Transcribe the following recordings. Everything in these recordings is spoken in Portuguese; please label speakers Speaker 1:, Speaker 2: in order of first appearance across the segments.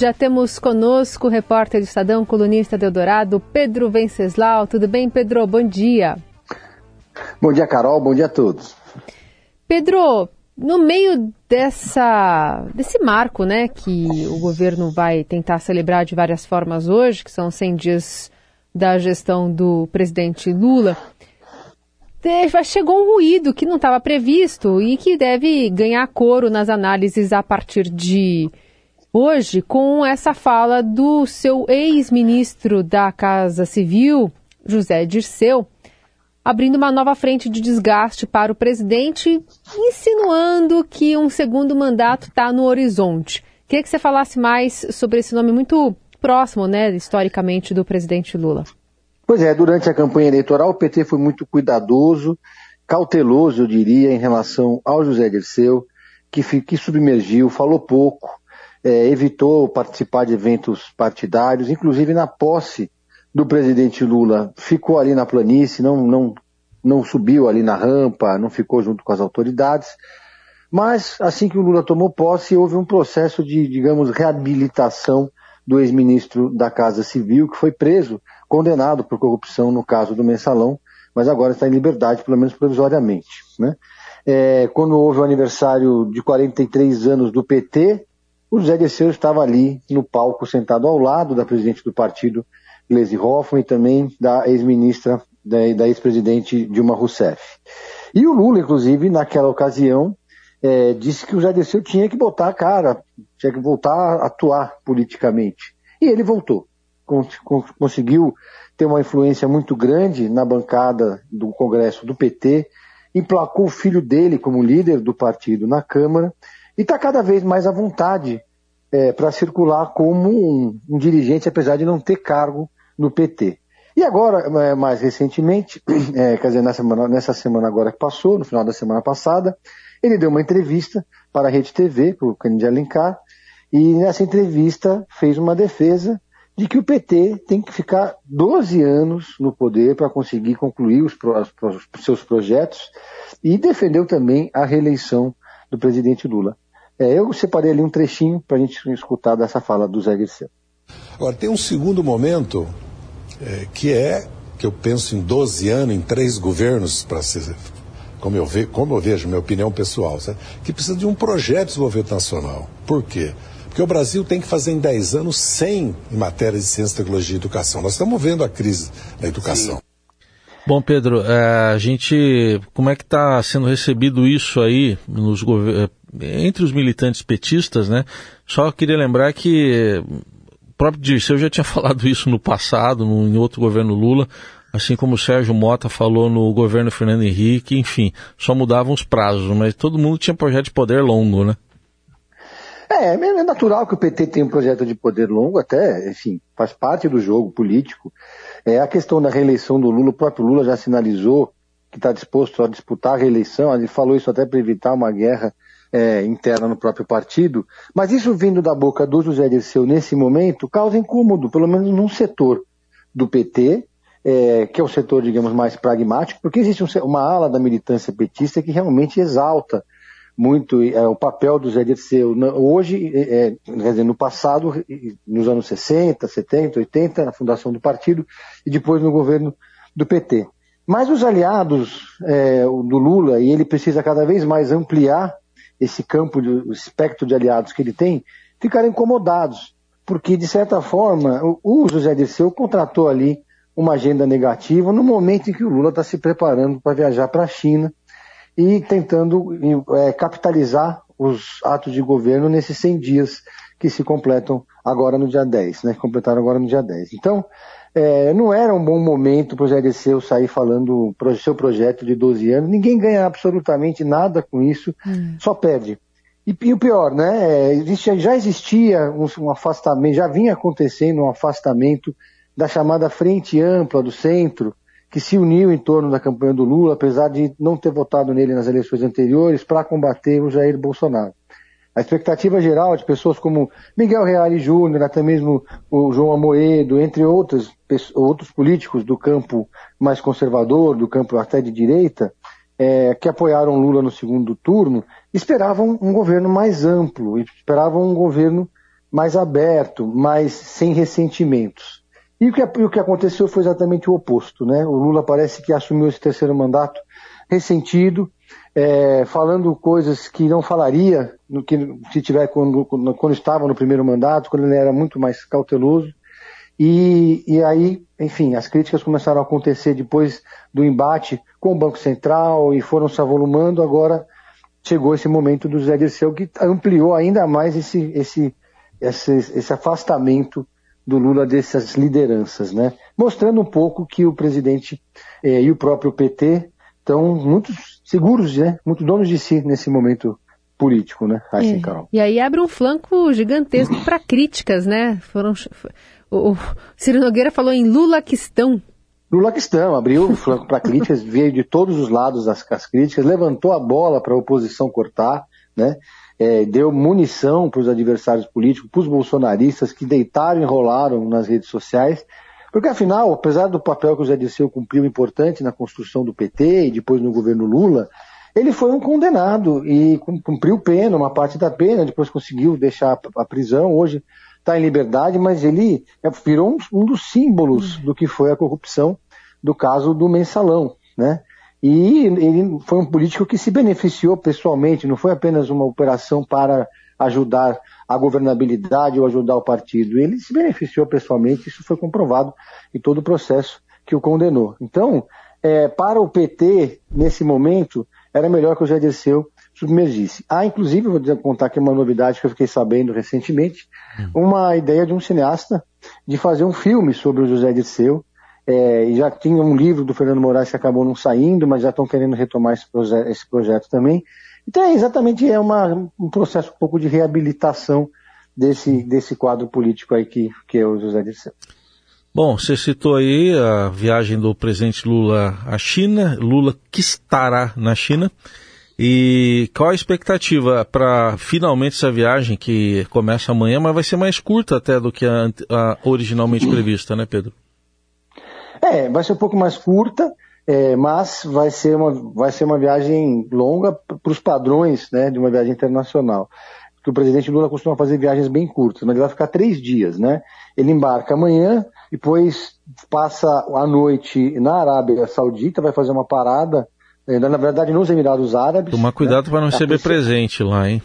Speaker 1: Já temos conosco o repórter do Estadão, colunista de Eldorado, Pedro Venceslau. Tudo bem, Pedro? Bom dia.
Speaker 2: Bom dia, Carol. Bom dia a todos.
Speaker 1: Pedro, no meio dessa, desse marco né, que o governo vai tentar celebrar de várias formas hoje, que são 100 dias da gestão do presidente Lula, chegou um ruído que não estava previsto e que deve ganhar coro nas análises a partir de hoje com essa fala do seu ex-ministro da Casa Civil, José Dirceu, abrindo uma nova frente de desgaste para o presidente, insinuando que um segundo mandato está no horizonte. Queria que você falasse mais sobre esse nome muito próximo, né, historicamente, do presidente Lula.
Speaker 2: Pois é, durante a campanha eleitoral o PT foi muito cuidadoso, cauteloso, eu diria, em relação ao José Dirceu, que, que submergiu, falou pouco, é, evitou participar de eventos partidários, inclusive na posse do presidente Lula, ficou ali na planície, não, não, não subiu ali na rampa, não ficou junto com as autoridades. Mas assim que o Lula tomou posse, houve um processo de, digamos, reabilitação do ex-ministro da Casa Civil, que foi preso, condenado por corrupção no caso do mensalão, mas agora está em liberdade, pelo menos provisoriamente. Né? É, quando houve o aniversário de 43 anos do PT, o José Dirceu estava ali no palco, sentado ao lado da presidente do partido, Gleisi Hoffmann, e também da ex-ministra, da, ex-presidente Dilma Rousseff. E o Lula, inclusive, naquela ocasião, é, disse que o José Dirceu tinha que botar a cara, tinha que voltar a atuar politicamente. E ele voltou. conseguiu ter uma influência muito grande na bancada do Congresso do PT, emplacou o filho dele como líder do partido na Câmara, e está cada vez mais à vontade é, para circular como um, um, dirigente, apesar de não ter cargo no PT. E agora, é, mais recentemente, é, quer dizer, nessa semana, nessa semana agora que passou, no final da semana passada, ele deu uma entrevista para a Rede TV, para o Cândido Alencar, e nessa entrevista fez uma defesa de que o PT tem que ficar 12 anos no poder para conseguir concluir os, os seus projetos e defendeu também a reeleição do presidente Lula. É, eu separei ali um trechinho para a gente escutar dessa fala do Zé Dirceu.
Speaker 3: Agora, tem um segundo momento é, que é, que eu penso em 12 anos, em três governos, para ser, como eu, ve, como eu vejo, minha opinião pessoal, sabe? que precisa de um projeto de desenvolvimento nacional. Por quê? Porque o Brasil tem que fazer em 10 anos 100 em matéria de ciência, tecnologia e educação. Nós estamos vendo a crise da educação. Sim.
Speaker 4: Bom, Pedro, é, a gente, como é que está sendo recebido isso aí nos governos? Entre os militantes petistas, né? Só queria lembrar que o próprio Dirceu já tinha falado isso no passado, no, em outro governo Lula, assim como o Sérgio Mota falou no governo Fernando Henrique, enfim, só mudavam os prazos, mas todo mundo tinha projeto de poder longo, né?
Speaker 2: É, é natural que o PT tenha um projeto de poder longo, até, enfim, faz parte do jogo político. É a questão da reeleição do Lula, o próprio Lula já sinalizou que está disposto a disputar a reeleição, ele falou isso até para evitar uma guerra é, interna no próprio partido, mas isso vindo da boca do José Dirceu nesse momento causa incômodo, pelo menos num setor do PT, é, que é o setor, digamos, mais pragmático, porque existe um, uma ala da militância petista que realmente exalta muito é, o papel do Zé Dirceu. Hoje, é, é, quer dizer, no passado, nos anos 60, 70, 80, na fundação do partido, e depois no governo do PT. Mas os aliados é, do Lula, e ele precisa cada vez mais ampliar esse campo, de, o espectro de aliados que ele tem, ficaram incomodados, porque, de certa forma, o, José Dirceu contratou ali uma agenda negativa no momento em que o Lula está se preparando para viajar para a China e tentando é, capitalizar os atos de governo nesses 100 dias que se completam agora no dia 10, né? Completaram agora no dia 10. Então, é, não era um bom momento para o Zé Dirceu sair falando do seu projeto de 12 anos. Ninguém ganha absolutamente nada com isso, hum. só perde. E, e, o pior, né? É, existe, já existia um, um, afastamento, já vinha acontecendo um afastamento da chamada Frente Ampla do Centro, que se uniu em torno da campanha do Lula, apesar de não ter votado nele nas eleições anteriores, para combater o Jair Bolsonaro. A expectativa geral de pessoas como Miguel Reale Júnior, até mesmo o João Amoedo, entre outros, outros políticos do campo mais conservador, do campo até de direita, é, que apoiaram Lula no segundo turno, esperavam um governo mais amplo, esperavam um governo mais aberto, mais sem ressentimentos. E o que, o que aconteceu foi exatamente o oposto. Né? O Lula parece que assumiu esse terceiro mandato ressentido, é, falando coisas que não falaria no que se tiver quando, quando, estava no primeiro mandato, quando ele era muito mais cauteloso. E, e aí, enfim, as críticas começaram a acontecer depois do embate com o Banco Central e foram se avolumando. Agora chegou esse momento do Zé Dirceu que ampliou ainda mais esse, esse, esse, esse afastamento do Lula dessas lideranças, né? Mostrando um pouco que o presidente eh, e o próprio PT estão muito seguros, né? Muito donos de si nesse momento político, né?
Speaker 1: Assim, é. Carol. E aí abre um flanco gigantesco para críticas, né? Foram o, o Ciro Nogueira falou em Lula questão.
Speaker 2: Lula questão, abriu o flanco para críticas, veio de todos os lados as, as críticas, levantou a bola para a oposição cortar, né? É, deu munição para os adversários políticos, para os bolsonaristas que deitaram e enrolaram nas redes sociais, porque afinal, apesar do papel que o Zé Dirceu cumpriu importante na construção do PT e depois no governo Lula, ele foi um condenado e cumpriu pena, uma parte da pena, depois conseguiu deixar a prisão, hoje está em liberdade, mas ele é, virou um, um dos símbolos do que foi a corrupção do caso do mensalão, né? E ele foi um político que se beneficiou pessoalmente, não foi apenas uma operação para ajudar a governabilidade ou ajudar o partido. Ele se beneficiou pessoalmente, isso foi comprovado em todo o processo que o condenou. Então, é, para o PT, nesse momento, era melhor que o Jair Dirceu submergisse. Há, inclusive, vou contar aqui uma novidade que eu fiquei sabendo recentemente, hum. uma ideia de um cineasta de fazer um filme sobre o José Dirceu, é, e já tinha um livro do Fernando Moraes que acabou não saindo, mas já estão querendo retomar esse, proje esse projeto também. Então, é exatamente é uma, um processo um pouco de reabilitação desse, desse quadro político aí que, que é o José Dirceu.
Speaker 4: Bom, você citou aí a viagem do presidente Lula à China, Lula que estará na China. E qual a expectativa para finalmente essa viagem que começa amanhã, mas vai ser mais curta até do que a, a originalmente prevista, né, Pedro?
Speaker 2: É, vai ser um pouco mais curta, é, mas vai ser uma, vai ser uma viagem longa para os padrões né, de uma viagem internacional. Porque o presidente Lula costuma fazer viagens bem curtas, mas ele vai ficar três dias, né? Ele embarca amanhã, depois passa a noite na Arábia Saudita, vai fazer uma parada é, na verdade nos Emirados Árabes.
Speaker 4: Tomar cuidado né? para não receber presente lá, hein?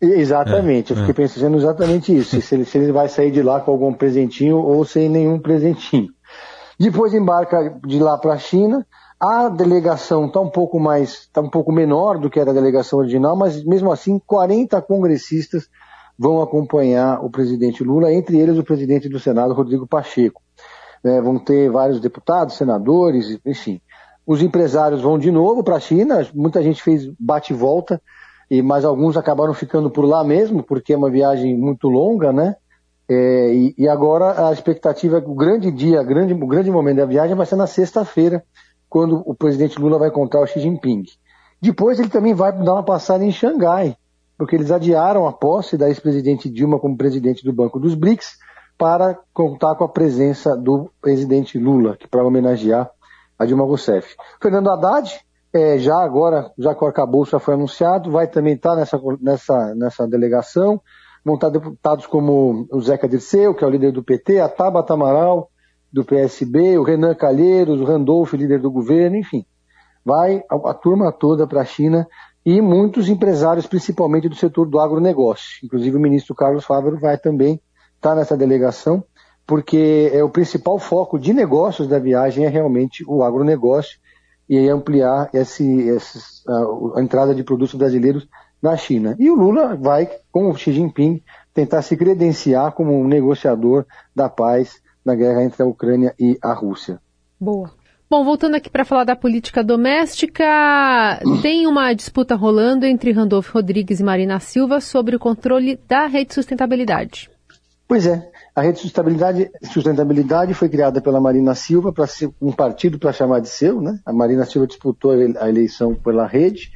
Speaker 2: Exatamente, é, eu fiquei é. pensando exatamente isso, se ele, se ele vai sair de lá com algum presentinho ou sem nenhum presentinho. Depois embarca de lá para a China, a delegação está um pouco mais, está um pouco menor do que era a delegação original, mas mesmo assim 40 congressistas vão acompanhar o presidente Lula, entre eles o presidente do Senado, Rodrigo Pacheco. É, vão ter vários deputados, senadores, enfim. Os empresários vão de novo para a China, muita gente fez bate volta, e, mas alguns acabaram ficando por lá mesmo, porque é uma viagem muito longa, né? É, e, e, agora a expectativa é o grande dia, grande, o grande momento da viagem vai ser na sexta-feira, quando o presidente Lula vai encontrar o Xi Jinping. Depois ele também vai dar uma passada em Xangai, porque eles adiaram a posse da ex-presidente Dilma como presidente do Banco dos BRICS para contar com a presença do presidente Lula, que para homenagear a Dilma Rousseff. Fernando Haddad, é, já agora, já que o arcabouço já foi anunciado, vai também estar nessa, nessa, nessa delegação. Vão estar deputados como o Zeca Dirceu, que é o líder do PT, a Tabata Amaral, do PSB, o Renan Calheiros, o Randolph, líder do governo, enfim. Vai a, a turma toda para a China e muitos empresários, principalmente do setor do agronegócio. Inclusive o ministro Carlos Fávaro vai também estar nessa delegação porque é o principal foco de negócios da viagem é realmente o agronegócio e ampliar esse, esse, a, a, entrada de produtos brasileiros na China. E o Lula vai, com o Xi Jinping, tentar se credenciar como um negociador da paz na guerra entre a Ucrânia e a Rússia.
Speaker 1: Boa. Bom, voltando aqui para falar da política doméstica, tem uma disputa rolando entre Randolfo Rodrigues e Marina Silva sobre o controle da rede sustentabilidade.
Speaker 2: Pois é, a Rede Sustentabilidade, Sustentabilidade foi criada pela Marina Silva para ser um partido para chamar de seu, né? A Marina Silva disputou a eleição pela rede,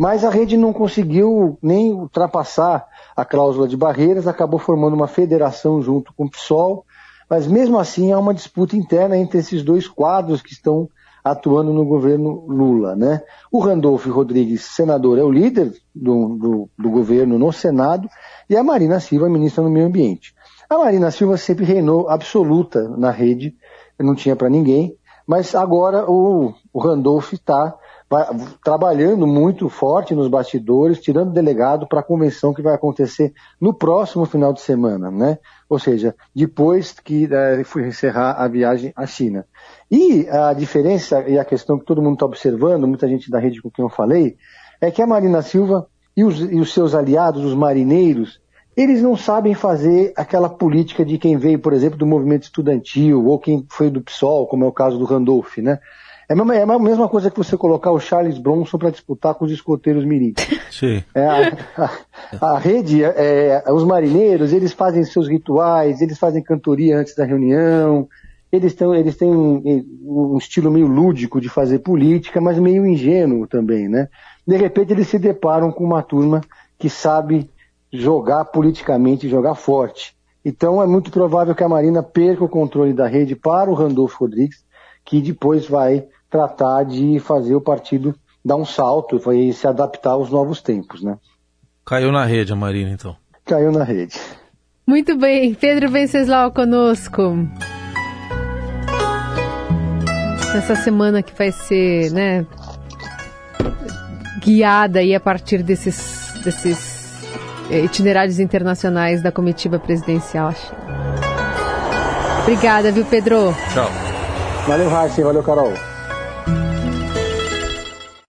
Speaker 2: mas a rede não conseguiu nem ultrapassar a cláusula de barreiras, acabou formando uma federação junto com o PSOL, mas mesmo assim há uma disputa interna entre esses dois quadros que estão atuando no governo Lula, né? O Randolfo Rodrigues, senador, é o líder do, do, do governo no Senado e a Marina Silva, ministra do Meio Ambiente. A Marina Silva sempre reinou absoluta na rede, não tinha para ninguém, mas agora o, o Randolph está trabalhando muito forte nos bastidores, tirando delegado para a convenção que vai acontecer no próximo final de semana, né? Ou seja, depois que é, foi encerrar a viagem à China. E a diferença e a questão que todo mundo está observando, muita gente da rede com quem eu falei, é que a Marina Silva e os, e os seus aliados, os marineiros, eles não sabem fazer aquela política de quem veio, por exemplo, do movimento estudantil ou quem foi do PSOL, como é o caso do Randolph, né? É, é a mesma coisa que você colocar o Charles Bronson para disputar com os escoteiros mirim.
Speaker 4: Sim.
Speaker 2: É, a, a, a, rede, é, os marineiros, eles fazem seus rituais, eles fazem cantoria antes da reunião, eles, tão, eles têm um, um estilo meio lúdico de fazer política, mas meio ingênuo também, né? De repente eles se deparam com uma turma que sabe jogar politicamente, jogar forte. Então é muito provável que a Marina perca o controle da rede para o Randolfo Rodrigues, que depois vai tratar de fazer o partido dar um salto e se adaptar aos novos tempos, né?
Speaker 4: Caiu na rede a Marina, então.
Speaker 2: Caiu na rede.
Speaker 1: Muito bem, Pedro Venceslau conosco. Nessa semana que vai ser, né, guiada aí a partir desses, desses eh, itinerários internacionais da comitiva presidencial. Obrigada, viu, Pedro?
Speaker 4: Tchau.
Speaker 2: Valeu, Raíssa. Valeu, Carol.